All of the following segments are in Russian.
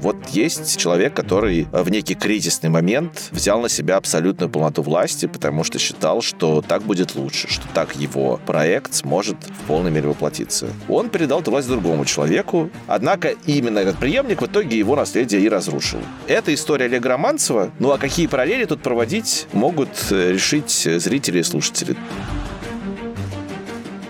Вот есть человек, который в некий кризисный момент взял на себя абсолютную полноту власти, потому что считал, что так будет лучше, что так его проект сможет в полной мере воплотиться. Он передал эту власть другому человеку, однако именно этот преемник в итоге его наследие и разрушил. Это история Олега Романцева. Ну а какие параллели тут проводить, могут решить зрители и слушатели.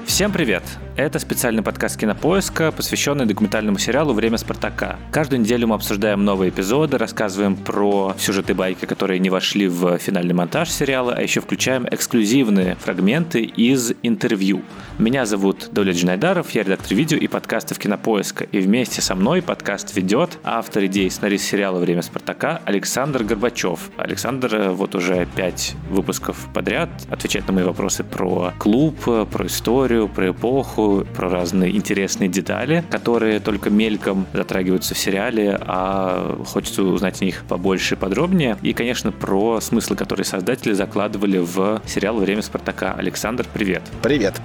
Всем привет! Это специальный подкаст Кинопоиска, посвященный документальному сериалу «Время Спартака». Каждую неделю мы обсуждаем новые эпизоды, рассказываем про сюжеты байки, которые не вошли в финальный монтаж сериала, а еще включаем эксклюзивные фрагменты из интервью. Меня зовут Доля Джинайдаров, я редактор видео и подкастов Кинопоиска. И вместе со мной подкаст ведет автор идеи сценарист сериала «Время Спартака» Александр Горбачев. Александр э, вот уже пять выпусков подряд отвечает на мои вопросы про клуб, про историю, про эпоху, про разные интересные детали, которые только мельком затрагиваются в сериале, а хочется узнать о них побольше и подробнее. И, конечно, про смыслы, которые создатели закладывали в сериал «Время Спартака». Александр, привет. Привет.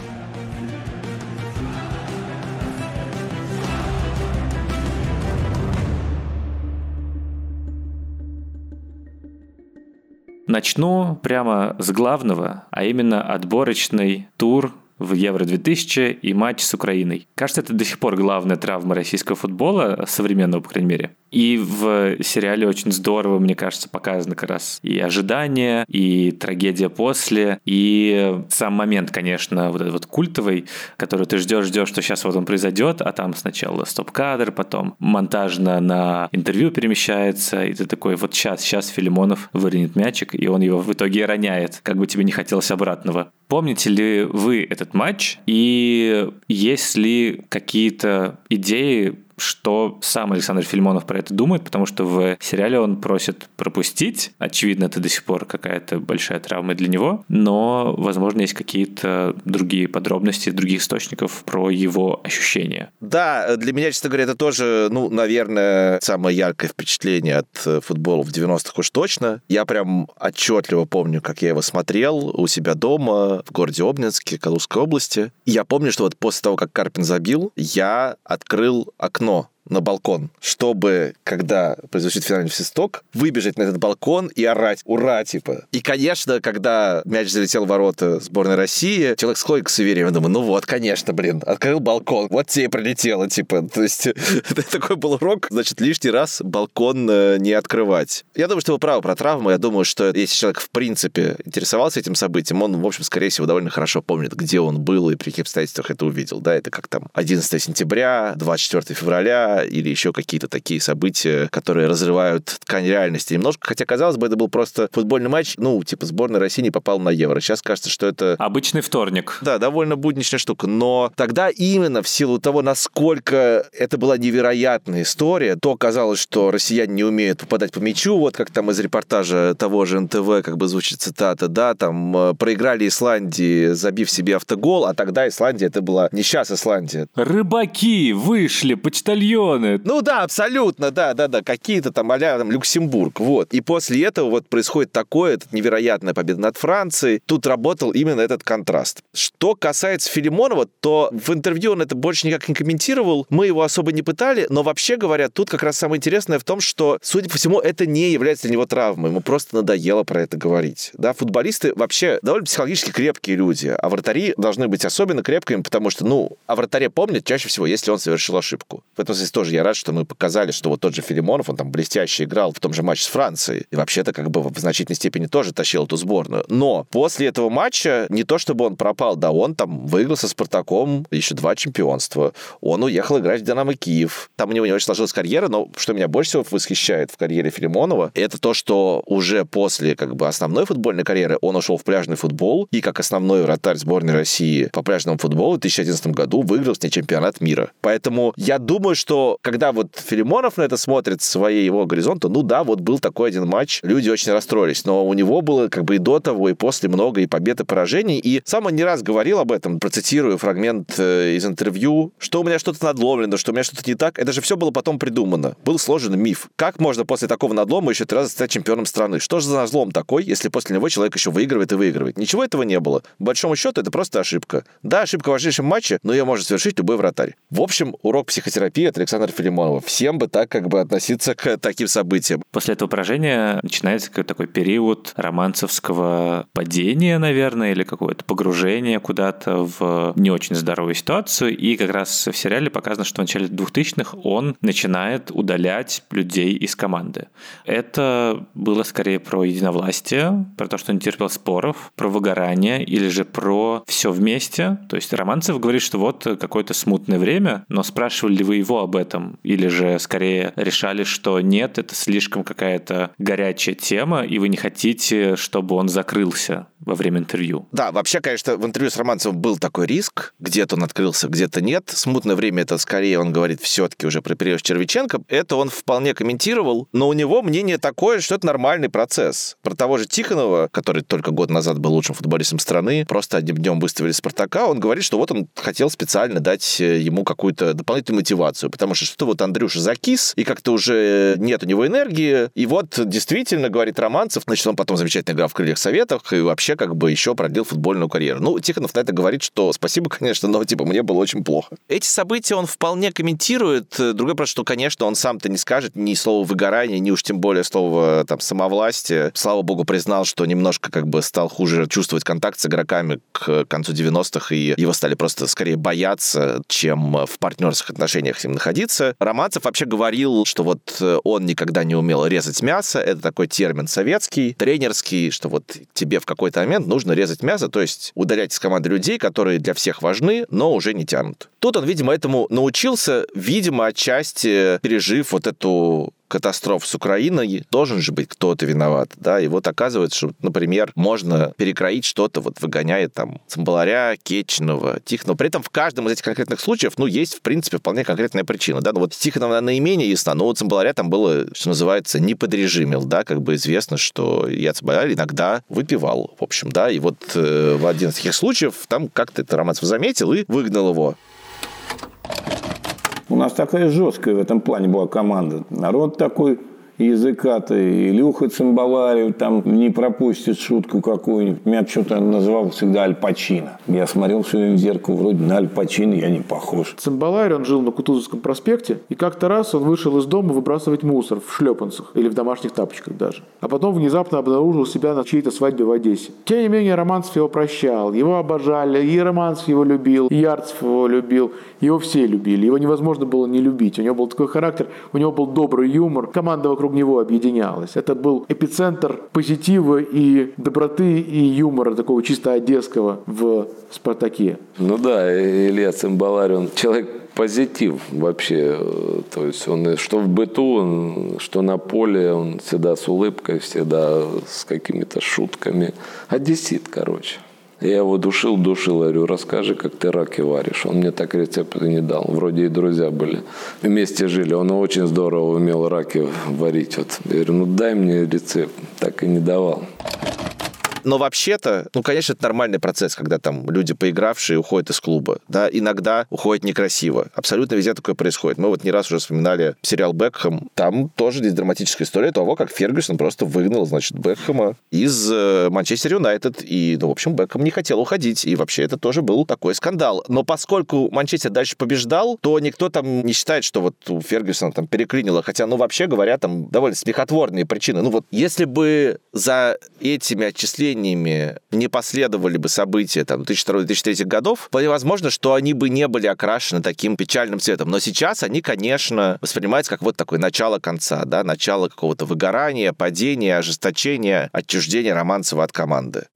Начну прямо с главного, а именно отборочный тур в Евро-2000 и матч с Украиной. Кажется, это до сих пор главная травма российского футбола, современного, по крайней мере. И в сериале очень здорово, мне кажется, показано как раз и ожидание, и трагедия после, и сам момент, конечно, вот этот вот культовый, который ты ждешь, ждешь, что сейчас вот он произойдет, а там сначала стоп-кадр, потом монтажно на интервью перемещается, и ты такой, вот сейчас, сейчас Филимонов выринет мячик, и он его в итоге роняет, как бы тебе не хотелось обратного. Помните ли вы этот матч? И есть ли какие-то идеи что сам Александр Фильмонов про это думает, потому что в сериале он просит пропустить. Очевидно, это до сих пор какая-то большая травма для него, но, возможно, есть какие-то другие подробности других источников про его ощущения. Да, для меня, честно говоря, это тоже, ну, наверное, самое яркое впечатление от футбола в 90-х уж точно. Я прям отчетливо помню, как я его смотрел у себя дома в городе Обнинске, Калужской области. И я помню, что вот после того, как Карпин забил, я открыл окно окно на балкон, чтобы, когда произойдет финальный свисток, выбежать на этот балкон и орать «Ура!» типа. И, конечно, когда мяч залетел в ворота сборной России, человек сходит к суеверию, я думаю, ну вот, конечно, блин, открыл балкон, вот тебе и пролетело, типа. То есть такой был урок, значит, лишний раз балкон э, не открывать. Я думаю, что вы правы про травму, я думаю, что если человек в принципе интересовался этим событием, он, в общем, скорее всего, довольно хорошо помнит, где он был и при каких обстоятельствах это увидел, да, это как там 11 сентября, 24 февраля, или еще какие-то такие события, которые разрывают ткань реальности немножко. Хотя, казалось бы, это был просто футбольный матч. Ну, типа, сборная России не попала на Евро. Сейчас кажется, что это... Обычный вторник. Да, довольно будничная штука. Но тогда именно в силу того, насколько это была невероятная история, то казалось, что россияне не умеют попадать по мячу. Вот как там из репортажа того же НТВ как бы звучит цитата, да, там э, проиграли Исландии, забив себе автогол, а тогда Исландия это была не сейчас Исландия. Рыбаки вышли, почтальон миллионы. Ну да, абсолютно, да, да, да, какие-то там а там Люксембург, вот. И после этого вот происходит такое, это невероятная победа над Францией. Тут работал именно этот контраст. Что касается Филимонова, то в интервью он это больше никак не комментировал, мы его особо не пытали, но вообще говоря, тут как раз самое интересное в том, что, судя по всему, это не является для него травмой, ему просто надоело про это говорить. Да, футболисты вообще довольно психологически крепкие люди, а вратари должны быть особенно крепкими, потому что, ну, о вратаре помнят чаще всего, если он совершил ошибку. В этом смысле тоже я рад, что мы показали, что вот тот же Филимонов, он там блестяще играл в том же матче с Францией. И вообще-то как бы в значительной степени тоже тащил эту сборную. Но после этого матча не то чтобы он пропал, да, он там выиграл со Спартаком еще два чемпионства. Он уехал играть в Динамо Киев. Там у него не очень сложилась карьера, но что меня больше всего восхищает в карьере Филимонова, это то, что уже после как бы основной футбольной карьеры он ушел в пляжный футбол и как основной вратарь сборной России по пляжному футболу в 2011 году выиграл с ней чемпионат мира. Поэтому я думаю, что когда вот Филимонов на это смотрит с его горизонта, ну да, вот был такой один матч, люди очень расстроились, но у него было как бы и до того, и после много и побед, и поражений, и сам он не раз говорил об этом, процитирую фрагмент э, из интервью, что у меня что-то надломлено, что у меня что-то не так, это же все было потом придумано. Был сложен миф. Как можно после такого надлома еще три раза стать чемпионом страны? Что же за надлом такой, если после него человек еще выигрывает и выигрывает? Ничего этого не было. По большому счету, это просто ошибка. Да, ошибка в важнейшем матче, но ее может совершить любой вратарь. В общем, урок психотерапии от Александра Александра Филимонова. Всем бы так как бы относиться к таким событиям. После этого поражения начинается какой-то такой период романцевского падения, наверное, или какое-то погружение куда-то в не очень здоровую ситуацию. И как раз в сериале показано, что в начале 2000-х он начинает удалять людей из команды. Это было скорее про единовластие, про то, что он терпел споров, про выгорание или же про все вместе. То есть Романцев говорит, что вот какое-то смутное время, но спрашивали ли вы его об этом? Или же скорее решали, что нет, это слишком какая-то горячая тема, и вы не хотите, чтобы он закрылся во время интервью. Да, вообще, конечно, в интервью с Романцевым был такой риск. Где-то он открылся, где-то нет. Смутное время это скорее, он говорит все-таки уже про период Червиченко. Это он вполне комментировал, но у него мнение такое, что это нормальный процесс. Про того же Тихонова, который только год назад был лучшим футболистом страны, просто одним днем выставили Спартака, он говорит, что вот он хотел специально дать э, ему какую-то дополнительную мотивацию, потому что что-то вот Андрюша закис, и как-то уже нет у него энергии, и вот действительно, говорит Романцев, значит, он потом замечательно играл в «Крыльях Советах», и вообще как бы еще продлил футбольную карьеру. Ну, Тихонов на это говорит, что спасибо, конечно, но типа мне было очень плохо. Эти события он вполне комментирует. Другой вопрос, что, конечно, он сам-то не скажет ни слова выгорания, ни уж тем более слова там самовластия. Слава богу, признал, что немножко как бы стал хуже чувствовать контакт с игроками к концу 90-х, и его стали просто скорее бояться, чем в партнерских отношениях с ним находиться. Романцев вообще говорил, что вот он никогда не умел резать мясо. Это такой термин советский, тренерский, что вот тебе в какой-то момент нужно резать мясо, то есть удалять из команды людей, которые для всех важны, но уже не тянут. Тут он, видимо, этому научился, видимо, отчасти пережив вот эту катастроф с Украиной, должен же быть кто-то виноват, да, и вот оказывается, что, например, можно перекроить что-то, вот выгоняет там Цимбаларя, Кетчинова, Тихонова. При этом в каждом из этих конкретных случаев, ну, есть, в принципе, вполне конкретная причина, да, ну, вот Тихонова наименее ясна, но у Цимбаларя там было, что называется, не подрежимил, да, как бы известно, что я Цимбаларь иногда выпивал, в общем, да, и вот э, в один из таких случаев там как-то это Романцев заметил и выгнал его. У нас такая жесткая в этом плане была команда. Народ такой языкатый, Илюха Цимбаларев там не пропустит шутку какую-нибудь. Меня что-то называл всегда Аль Пачино. Я смотрел все время в зеркало, вроде на Аль Пачино я не похож. Цимбаларь, он жил на Кутузовском проспекте, и как-то раз он вышел из дома выбрасывать мусор в шлепанцах или в домашних тапочках даже. А потом внезапно обнаружил себя на чьей-то свадьбе в Одессе. Тем не менее, Романцев его прощал, его обожали, и Романцев его любил, и Ярцев его любил, его все любили, его невозможно было не любить. У него был такой характер, у него был добрый юмор, команда вокруг него объединялась. Это был эпицентр позитива и доброты и юмора такого чисто одесского в «Спартаке». Ну да, Илья Цимбаларь, он человек позитив вообще. То есть он что в быту, он, что на поле, он всегда с улыбкой, всегда с какими-то шутками. Одессит, короче. Я его душил, душил, говорю, расскажи, как ты раки варишь. Он мне так рецепты не дал. Вроде и друзья были. Вместе жили. Он очень здорово умел раки варить. Вот. Я говорю, ну дай мне рецепт. Так и не давал. Но вообще-то, ну, конечно, это нормальный процесс, когда там люди, поигравшие, уходят из клуба. Да, иногда уходят некрасиво. Абсолютно везде такое происходит. Мы вот не раз уже вспоминали сериал «Бекхэм». Там тоже есть драматическая история того, как Фергюсон просто выгнал, значит, Бекхэма из э, Манчестер Юнайтед. И, ну, в общем, Бекхэм не хотел уходить. И вообще это тоже был такой скандал. Но поскольку Манчестер дальше побеждал, то никто там не считает, что вот у Фергюсона там переклинило. Хотя, ну, вообще говоря, там довольно смехотворные причины. Ну, вот если бы за этими отчислениями поколениями не последовали бы события там 2002-2003 годов, вполне возможно, что они бы не были окрашены таким печальным цветом. Но сейчас они, конечно, воспринимаются как вот такое начало конца, да, начало какого-то выгорания, падения, ожесточения, отчуждения Романцева от команды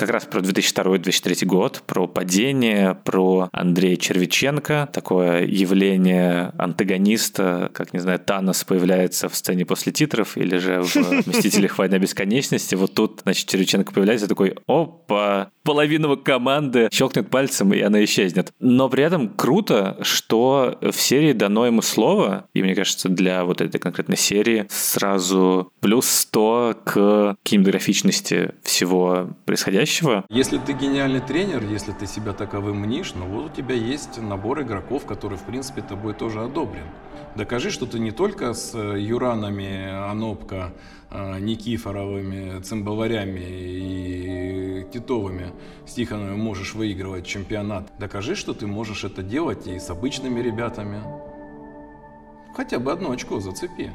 как раз про 2002-2003 год, про падение, про Андрея Червиченко, такое явление антагониста, как, не знаю, Танос появляется в сцене после титров, или же в «Мстителях. Война бесконечности». Вот тут, значит, Червиченко появляется такой, опа, половину команды щелкнет пальцем, и она исчезнет. Но при этом круто, что в серии дано ему слово, и мне кажется, для вот этой конкретной серии сразу плюс 100 к кинематографичности всего происходящего, происходящего. Если ты гениальный тренер, если ты себя таковым мнишь, ну вот у тебя есть набор игроков, который, в принципе, тобой тоже одобрен. Докажи, что ты не только с э, Юранами, Анопко, э, Никифоровыми, Цимбаларями и Титовыми с Тихоновым можешь выигрывать чемпионат. Докажи, что ты можешь это делать и с обычными ребятами. Хотя бы одно очко зацепи.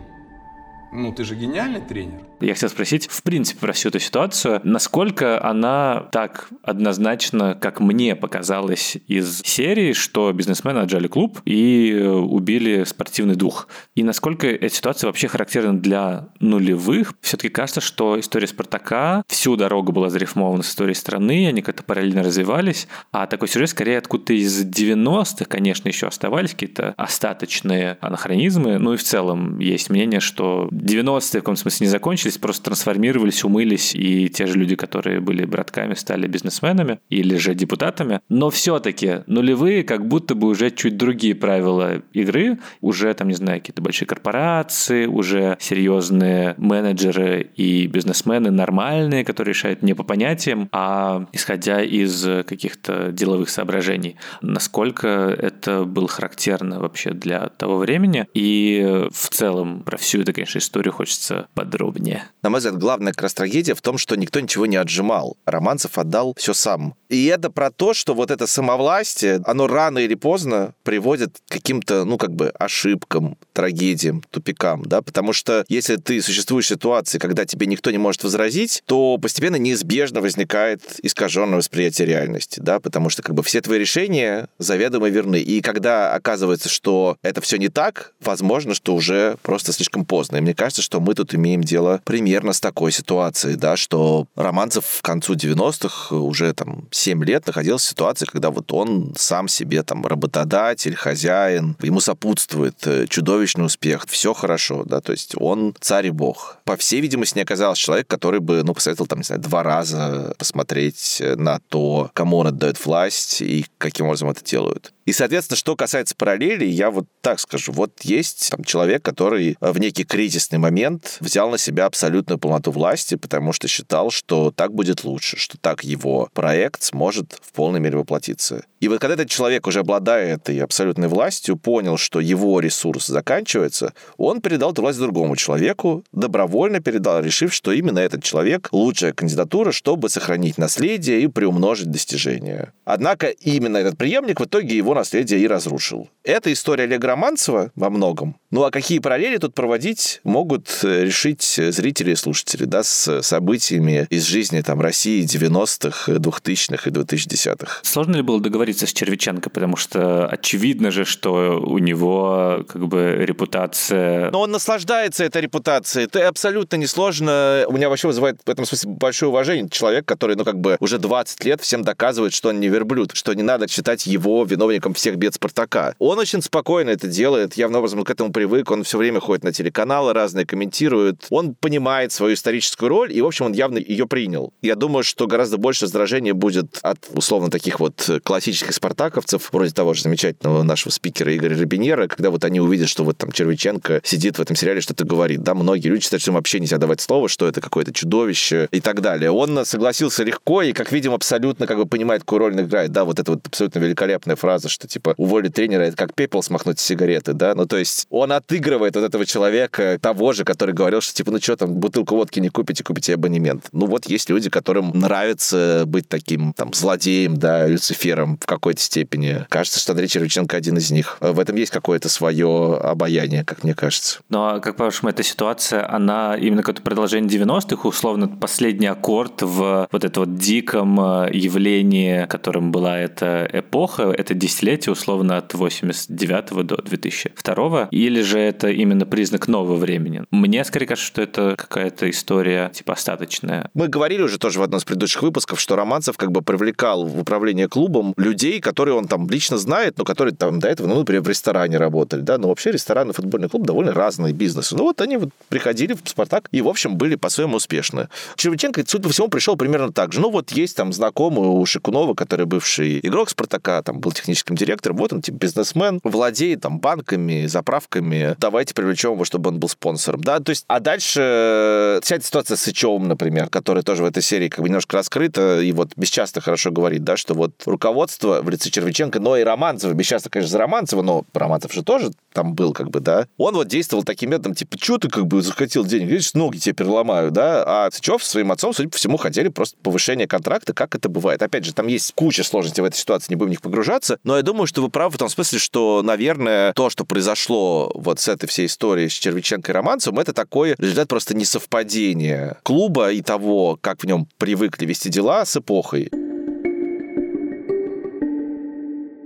Ну, ты же гениальный тренер. Я хотел спросить, в принципе, про всю эту ситуацию, насколько она так однозначно, как мне показалось из серии, что бизнесмены отжали клуб и э, убили спортивный дух. И насколько эта ситуация вообще характерна для нулевых. Все-таки кажется, что история Спартака всю дорогу была зарифмована с историей страны, они как-то параллельно развивались, а такой сюжет скорее откуда-то из 90-х, конечно, еще оставались какие-то остаточные анахронизмы. Ну и в целом есть мнение, что 90-е в каком смысле не закончились, просто трансформировались, умылись, и те же люди, которые были братками, стали бизнесменами или же депутатами. Но все-таки нулевые как будто бы уже чуть другие правила игры, уже там, не знаю, какие-то большие корпорации, уже серьезные менеджеры и бизнесмены нормальные, которые решают не по понятиям, а исходя из каких-то деловых соображений. Насколько это было характерно вообще для того времени и в целом про всю эту, конечно, историю хочется подробнее. На мой взгляд, главная как раз трагедия в том, что никто ничего не отжимал. Романцев отдал все сам. И это про то, что вот это самовластие, оно рано или поздно приводит к каким-то, ну, как бы ошибкам, трагедиям, тупикам, да, потому что если ты существуешь в ситуации, когда тебе никто не может возразить, то постепенно неизбежно возникает искаженное восприятие реальности, да, потому что как бы все твои решения заведомо верны. И когда оказывается, что это все не так, возможно, что уже просто слишком поздно. И мне кажется, что мы тут имеем дело примерно с такой ситуацией, да, что Романцев к концу 90-х уже там 7 лет находился в ситуации, когда вот он сам себе там работодатель, хозяин, ему сопутствует э, чудовищный успех, все хорошо, да, то есть он царь и бог. По всей видимости, не оказался человек, который бы, ну, посоветовал там, не знаю, два раза посмотреть на то, кому он отдает власть и каким образом это делают. И, соответственно, что касается параллелей, я вот так скажу. Вот есть там, человек, который в некий кризисный момент взял на себя абсолютную полноту власти, потому что считал, что так будет лучше, что так его проект сможет в полной мере воплотиться. И вот когда этот человек уже обладая этой абсолютной властью, понял, что его ресурс заканчивается, он передал эту власть другому человеку, добровольно передал, решив, что именно этот человек лучшая кандидатура, чтобы сохранить наследие и приумножить достижения. Однако именно этот преемник в итоге его наследие и разрушил. Это история Олега Романцева во многом. Ну а какие параллели тут проводить могут э, решить зрители и слушатели, да, с событиями из жизни там России 90-х, 2000-х и 2010-х. Сложно ли было договориться с Червиченко, потому что очевидно же, что у него как бы репутация... Но он наслаждается этой репутацией. Это абсолютно несложно. У меня вообще вызывает в этом смысле большое уважение. Человек, который, ну, как бы уже 20 лет всем доказывает, что он не верблюд, что не надо считать его виновником всех бед Спартака. Он очень спокойно это делает, явно образом к этому привык, он все время ходит на телеканалы разные, комментирует. Он понимает свою историческую роль, и, в общем, он явно ее принял. Я думаю, что гораздо больше раздражения будет от, условно, таких вот классических спартаковцев, вроде того же замечательного нашего спикера Игоря Рабинера, когда вот они увидят, что вот там Червиченко сидит в этом сериале, что-то говорит. Да, многие люди считают, что им вообще нельзя давать слово, что это какое-то чудовище и так далее. Он согласился легко и, как видим, абсолютно как бы понимает, какую роль он играет. Да, вот это вот абсолютно великолепная фраза, что типа уволить тренера это как пепел смахнуть сигареты, да, ну то есть он отыгрывает вот этого человека, того же, который говорил, что типа, ну что там, бутылку водки не купите, купите абонемент. Ну вот есть люди, которым нравится быть таким там злодеем, да, Люцифером в какой-то степени. Кажется, что Андрей Червиченко один из них. В этом есть какое-то свое обаяние, как мне кажется. Ну а как по-вашему, эта ситуация, она именно какое-то продолжение 90-х, условно, последний аккорд в вот это вот диком э, явлении, которым была эта эпоха, это десятилетие, условно, от 89 до 2002, или же это именно признак нового времени? Мне скорее кажется, что это какая-то история типа остаточная. Мы говорили уже тоже в одном из предыдущих выпусков, что Романцев как бы привлекал в управление клубом людей, которые он там лично знает, но которые там до этого, ну, например, в ресторане работали, да, но вообще ресторан и футбольный клуб довольно разные бизнесы. Ну вот они вот приходили в «Спартак» и, в общем, были по-своему успешны. Червиченко, судя по всему, пришел примерно так же. Ну вот есть там знакомый у Шикунова, который бывший игрок «Спартака», там был техническим директором, вот он типа бизнесмен, владеет там банками, заправками, болельщиками. Давайте привлечем его, чтобы он был спонсором. Да, то есть, а дальше э, вся эта ситуация с Сычевым, например, который тоже в этой серии как бы немножко раскрыта, и вот Бесчастно хорошо говорит, да, что вот руководство в лице Червиченко, но и Романцева, Бесчастно, конечно, за Романцева, но Романцев же тоже там был, как бы, да, он вот действовал таким методом, типа, что ты как бы захотел денег, видишь, ноги тебе переломаю, да, а Сычев своим отцом, судя по всему, хотели просто повышение контракта, как это бывает. Опять же, там есть куча сложностей в этой ситуации, не будем в них погружаться, но я думаю, что вы правы в том смысле, что, наверное, то, что произошло вот с этой всей историей с Червиченко и Романцевым, это такой результат просто несовпадения клуба и того, как в нем привыкли вести дела с эпохой.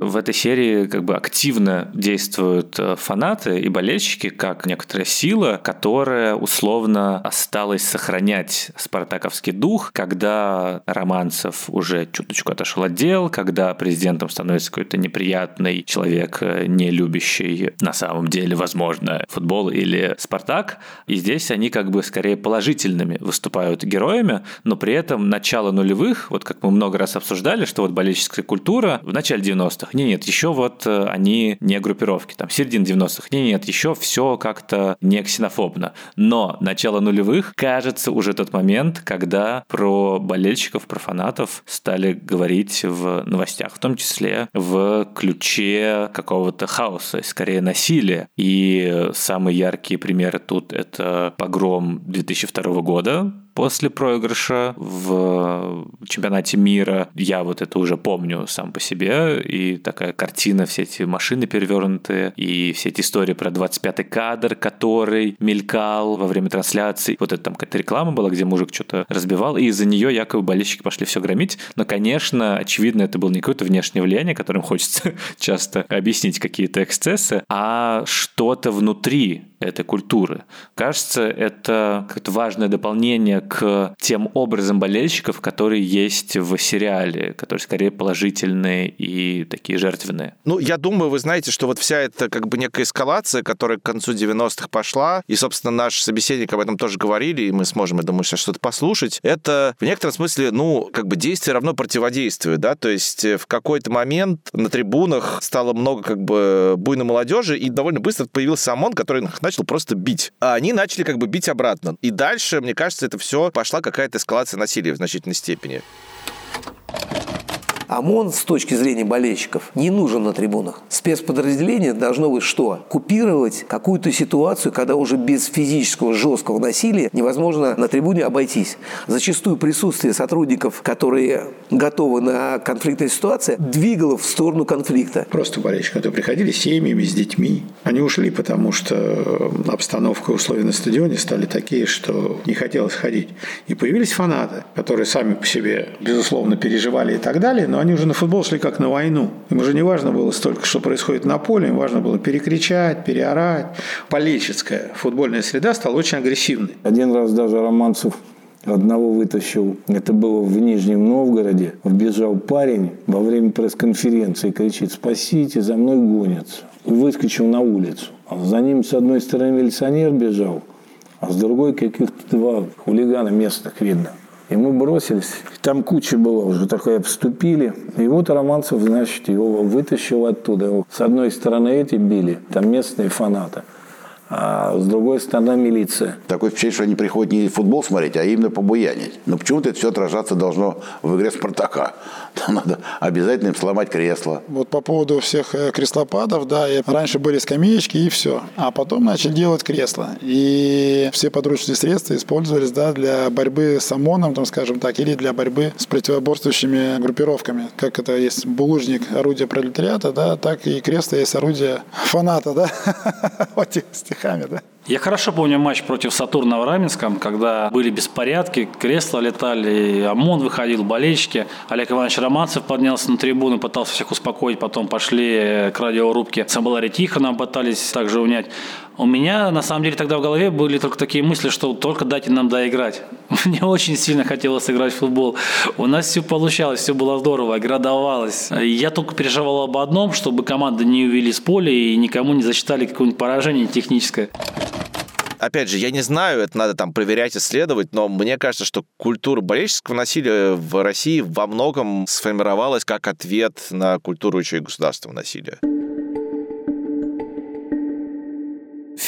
В этой серии как бы активно действуют э, фанаты и болельщики как некоторая сила, которая условно осталась сохранять спартаковский дух, когда Романцев уже чуточку отошел от дел, когда президентом становится какой-то неприятный человек, э, не любящий на самом деле, возможно, футбол или Спартак. И здесь они как бы скорее положительными выступают героями, но при этом начало нулевых, вот как мы много раз обсуждали, что вот болельческая культура в начале 90-х нет, нет, еще вот э, они не группировки, там, середина 90-х, нет, нет, еще все как-то не ксенофобно. Но начало нулевых, кажется, уже тот момент, когда про болельщиков, про фанатов стали говорить в новостях, в том числе в ключе какого-то хаоса, скорее насилия. И самые яркие примеры тут это погром 2002 года, после проигрыша в чемпионате мира. Я вот это уже помню сам по себе. И такая картина, все эти машины перевернутые, и все эти истории про 25-й кадр, который мелькал во время трансляции. Вот это там какая-то реклама была, где мужик что-то разбивал, и из-за нее якобы болельщики пошли все громить. Но, конечно, очевидно, это было не какое-то внешнее влияние, которым хочется часто объяснить какие-то эксцессы, а что-то внутри этой культуры. Кажется, это как-то важное дополнение к тем образам болельщиков, которые есть в сериале, которые скорее положительные и такие жертвенные. Ну, я думаю, вы знаете, что вот вся эта как бы некая эскалация, которая к концу 90-х пошла, и, собственно, наш собеседник об этом тоже говорили, и мы сможем, я думаю, сейчас что-то послушать, это в некотором смысле, ну, как бы действие равно противодействию, да, то есть в какой-то момент на трибунах стало много как бы буйной молодежи, и довольно быстро появился ОМОН, который начал просто бить. А они начали как бы бить обратно. И дальше, мне кажется, это все пошла какая-то эскалация насилия в значительной степени. ОМОН с точки зрения болельщиков не нужен на трибунах. Спецподразделение должно быть что? Купировать какую-то ситуацию, когда уже без физического жесткого насилия невозможно на трибуне обойтись. Зачастую присутствие сотрудников, которые готовы на конфликтной ситуации, двигало в сторону конфликта. Просто болельщики, которые приходили с семьями, с детьми, они ушли, потому что обстановка и условия на стадионе стали такие, что не хотелось ходить. И появились фанаты, которые сами по себе, безусловно, переживали и так далее, но они уже на футбол шли как на войну. Им уже не важно было столько, что происходит на поле, им важно было перекричать, переорать. Полеческая футбольная среда стала очень агрессивной. Один раз даже Романцев одного вытащил. Это было в Нижнем Новгороде. Вбежал парень во время пресс-конференции, кричит «Спасите, за мной гонятся». И выскочил на улицу. А за ним с одной стороны милиционер бежал, а с другой каких-то два хулигана местных видно. И мы бросились. Там куча была уже такая, обступили. И вот Романцев, значит, его вытащил оттуда. С одной стороны эти били, там местные фанаты а с другой стороны милиция. Такое впечатление, что они приходят не футбол смотреть, а именно побуянить. Но почему-то это все отражаться должно в игре «Спартака». Там надо обязательно им сломать кресло. Вот по поводу всех э, креслопадов, да, раньше были скамеечки и все. А потом начали делать кресла. И все подручные средства использовались, да, для борьбы с ОМОНом, там, скажем так, или для борьбы с противоборствующими группировками. Как это есть булыжник, орудие пролетариата, да, так и кресло есть орудие фаната, да, вот стихами, да. Я хорошо помню матч против Сатурна в Раменском, когда были беспорядки, кресла летали, ОМОН выходил, болельщики. Олег Иванович Романцев поднялся на трибуну, пытался всех успокоить, потом пошли к радиорубке. Самбалари Тихона пытались также унять. У меня, на самом деле, тогда в голове были только такие мысли, что только дайте нам доиграть. Мне очень сильно хотелось играть в футбол. У нас все получалось, все было здорово, игра давалась. Я только переживал об одном, чтобы команды не увели с поля и никому не засчитали какое-нибудь поражение техническое опять же, я не знаю, это надо там проверять, исследовать, но мне кажется, что культура болельческого насилия в России во многом сформировалась как ответ на культуру еще и государственного насилия.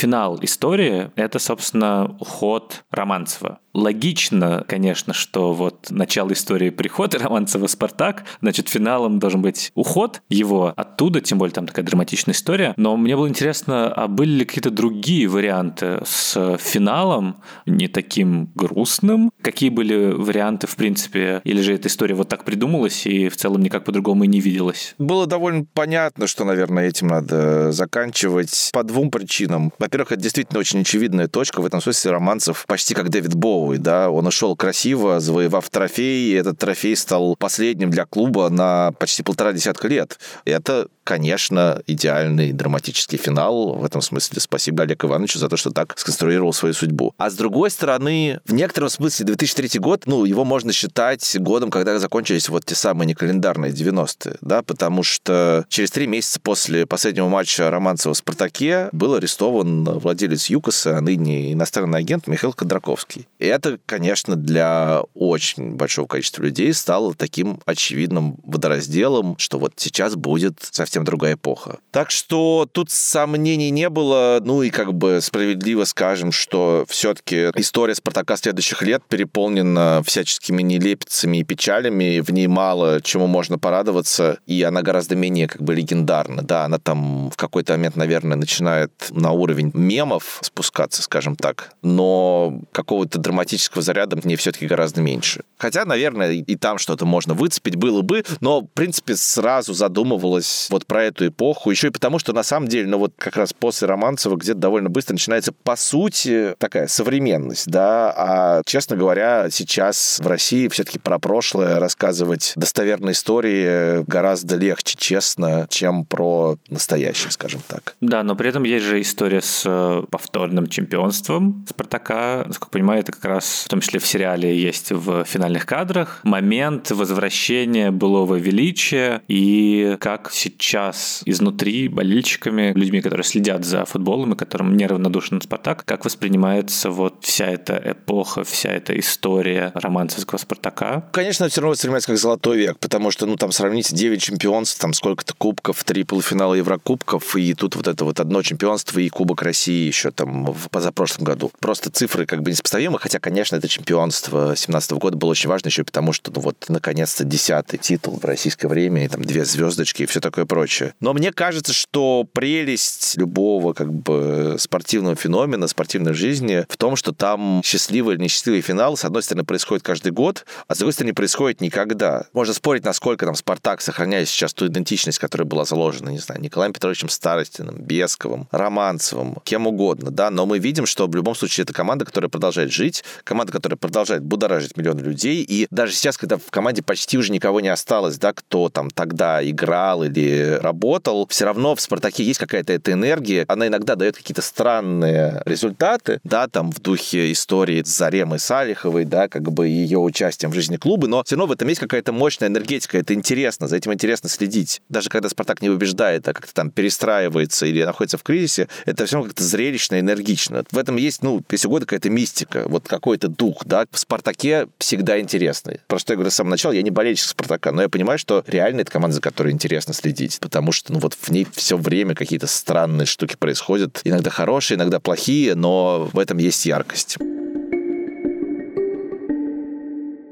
Финал истории — это, собственно, уход Романцева. Логично, конечно, что вот начало истории прихода Романцева в «Спартак», значит, финалом должен быть уход его оттуда, тем более там такая драматичная история. Но мне было интересно, а были ли какие-то другие варианты с финалом, не таким грустным? Какие были варианты, в принципе, или же эта история вот так придумалась и в целом никак по-другому и не виделась? Было довольно понятно, что, наверное, этим надо заканчивать по двум причинам. Во-первых, это действительно очень очевидная точка. В этом смысле Романцев почти как Дэвид Боуи, да, он ушел красиво, завоевав трофей, и этот трофей стал последним для клуба на почти полтора десятка лет. И это конечно, идеальный драматический финал. В этом смысле спасибо Олег Ивановичу за то, что так сконструировал свою судьбу. А с другой стороны, в некотором смысле 2003 год, ну, его можно считать годом, когда закончились вот те самые некалендарные 90-е, да, потому что через три месяца после последнего матча Романцева в «Спартаке» был арестован владелец ЮКОСа, а ныне иностранный агент Михаил Ходорковский. И это, конечно, для очень большого количества людей стало таким очевидным водоразделом, что вот сейчас будет совсем совсем другая эпоха. Так что тут сомнений не было. Ну и как бы справедливо скажем, что все-таки история Спартака следующих лет переполнена всяческими нелепицами и печалями. В ней мало чему можно порадоваться, и она гораздо менее как бы легендарна. Да, она там в какой-то момент, наверное, начинает на уровень мемов спускаться, скажем так, но какого-то драматического заряда в ней все-таки гораздо меньше. Хотя, наверное, и там что-то можно выцепить было бы, но, в принципе, сразу задумывалось вот вот про эту эпоху, еще и потому, что на самом деле, ну вот как раз после Романцева где-то довольно быстро начинается, по сути, такая современность, да, а, честно говоря, сейчас в России все-таки про прошлое рассказывать достоверные истории гораздо легче, честно, чем про настоящее, скажем так. Да, но при этом есть же история с э, повторным чемпионством Спартака. Насколько понимаю, это как раз в том числе в сериале есть в финальных кадрах момент возвращения былого величия и как сейчас сейчас изнутри болельщиками, людьми, которые следят за футболом и которым неравнодушен Спартак, как воспринимается вот вся эта эпоха, вся эта история романцевского Спартака? Конечно, все равно воспринимается как золотой век, потому что, ну, там сравните 9 чемпионств, там сколько-то кубков, три полуфинала Еврокубков, и тут вот это вот одно чемпионство и Кубок России еще там в позапрошлом году. Просто цифры как бы несопоставимы, хотя, конечно, это чемпионство 17 года было очень важно еще потому, что, ну, вот, наконец-то десятый титул в российское время, и там две звездочки и все такое прочее прочее. Но мне кажется, что прелесть любого как бы спортивного феномена, спортивной жизни в том, что там счастливый или несчастливый финал, с одной стороны, происходит каждый год, а с другой стороны, происходит никогда. Можно спорить, насколько там Спартак сохраняет сейчас ту идентичность, которая была заложена, не знаю, Николаем Петровичем Старостиным, Бесковым, Романцевым, кем угодно, да, но мы видим, что в любом случае это команда, которая продолжает жить, команда, которая продолжает будоражить миллионы людей, и даже сейчас, когда в команде почти уже никого не осталось, да, кто там тогда играл или работал, все равно в «Спартаке» есть какая-то эта энергия. Она иногда дает какие-то странные результаты, да, там в духе истории с Заремой Салиховой, да, как бы ее участием в жизни клуба, но все равно в этом есть какая-то мощная энергетика, это интересно, за этим интересно следить. Даже когда «Спартак» не убеждает, а как-то там перестраивается или находится в кризисе, это все равно как-то зрелищно, энергично. В этом есть, ну, если угодно, какая-то мистика, вот какой-то дух, да. В «Спартаке» всегда интересный. Просто я говорю с самого начала, я не болельщик «Спартака», но я понимаю, что реально это команда, за которой интересно следить потому что ну, вот в ней все время какие-то странные штуки происходят. Иногда хорошие, иногда плохие, но в этом есть яркость.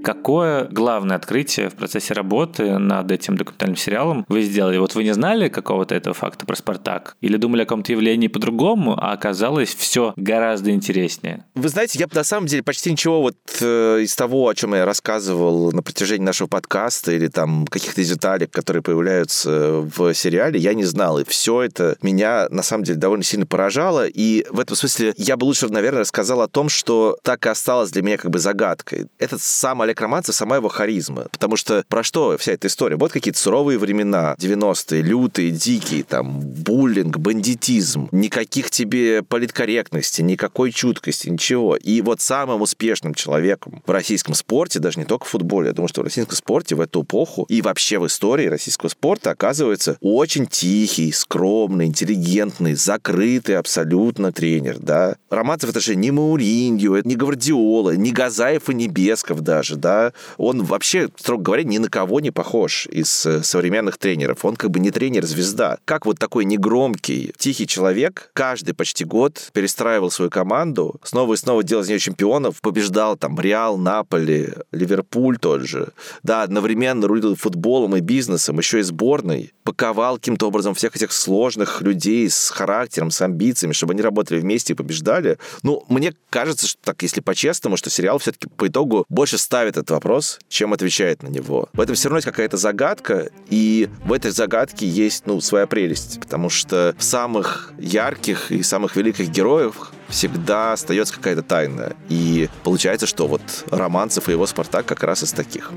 Какое главное открытие в процессе работы над этим документальным сериалом вы сделали? Вот вы не знали какого-то этого факта про «Спартак»? Или думали о каком-то явлении по-другому, а оказалось все гораздо интереснее? Вы знаете, я на самом деле почти ничего вот э, из того, о чем я рассказывал на протяжении нашего подкаста или там каких-то деталей, которые появляются в сериале, я не знал. И все это меня на самом деле довольно сильно поражало. И в этом смысле я бы лучше, наверное, рассказал о том, что так и осталось для меня как бы загадкой. Этот сам Олег Романцев, сама его харизма. Потому что про что вся эта история? Вот какие-то суровые времена, 90-е, лютые, дикие, там, буллинг, бандитизм, никаких тебе политкорректности, никакой чуткости, ничего. И вот самым успешным человеком в российском спорте, даже не только в футболе, я думаю, что в российском спорте в эту эпоху и вообще в истории российского спорта оказывается очень тихий, скромный, интеллигентный, закрытый абсолютно тренер, да. Романцев это же не Мауриньо, не Гвардиола, не Газаев и не Бесков даже, да, он вообще, строго говоря, ни на кого не похож из э, современных тренеров. Он как бы не тренер-звезда. Как вот такой негромкий, тихий человек каждый почти год перестраивал свою команду, снова и снова делал из нее чемпионов, побеждал там Реал, Наполи, Ливерпуль тот же. Да, одновременно рулил футболом и бизнесом, еще и сборной. Паковал каким-то образом всех этих сложных людей с характером, с амбициями, чтобы они работали вместе и побеждали. Ну, мне кажется, что так, если по-честному, что сериал все-таки по итогу больше ставит этот вопрос, чем отвечает на него. В этом все равно есть какая-то загадка, и в этой загадке есть, ну, своя прелесть, потому что в самых ярких и самых великих героев всегда остается какая-то тайна. И получается, что вот Романцев и его «Спартак» как раз из таких.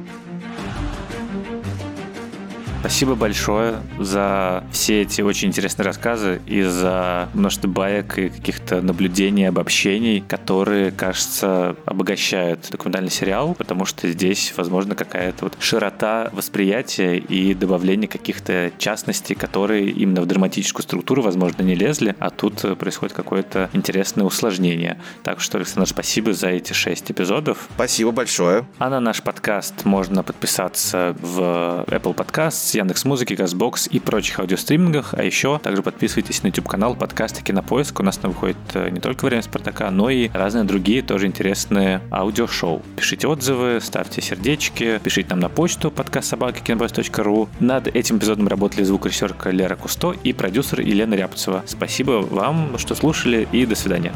Спасибо большое за все эти очень интересные рассказы и за множество баек и каких-то наблюдений, обобщений, которые, кажется, обогащают документальный сериал, потому что здесь, возможно, какая-то вот широта восприятия и добавление каких-то частностей, которые именно в драматическую структуру, возможно, не лезли, а тут происходит какое-то интересное усложнение. Так что, Александр, спасибо за эти шесть эпизодов. Спасибо большое. А на наш подкаст можно подписаться в Apple Podcasts, Яндекс Музыки, Газбокс и прочих аудиостримингах. А еще также подписывайтесь на YouTube-канал подкаста Кинопоиск. У нас там выходит э, не только «Время Спартака», но и разные другие тоже интересные аудиошоу. Пишите отзывы, ставьте сердечки, пишите нам на почту подкаст собака кинопоиск.ру. Над этим эпизодом работали звукорежиссерка Лера Кусто и продюсер Елена Рябцева. Спасибо вам, что слушали, и до свидания.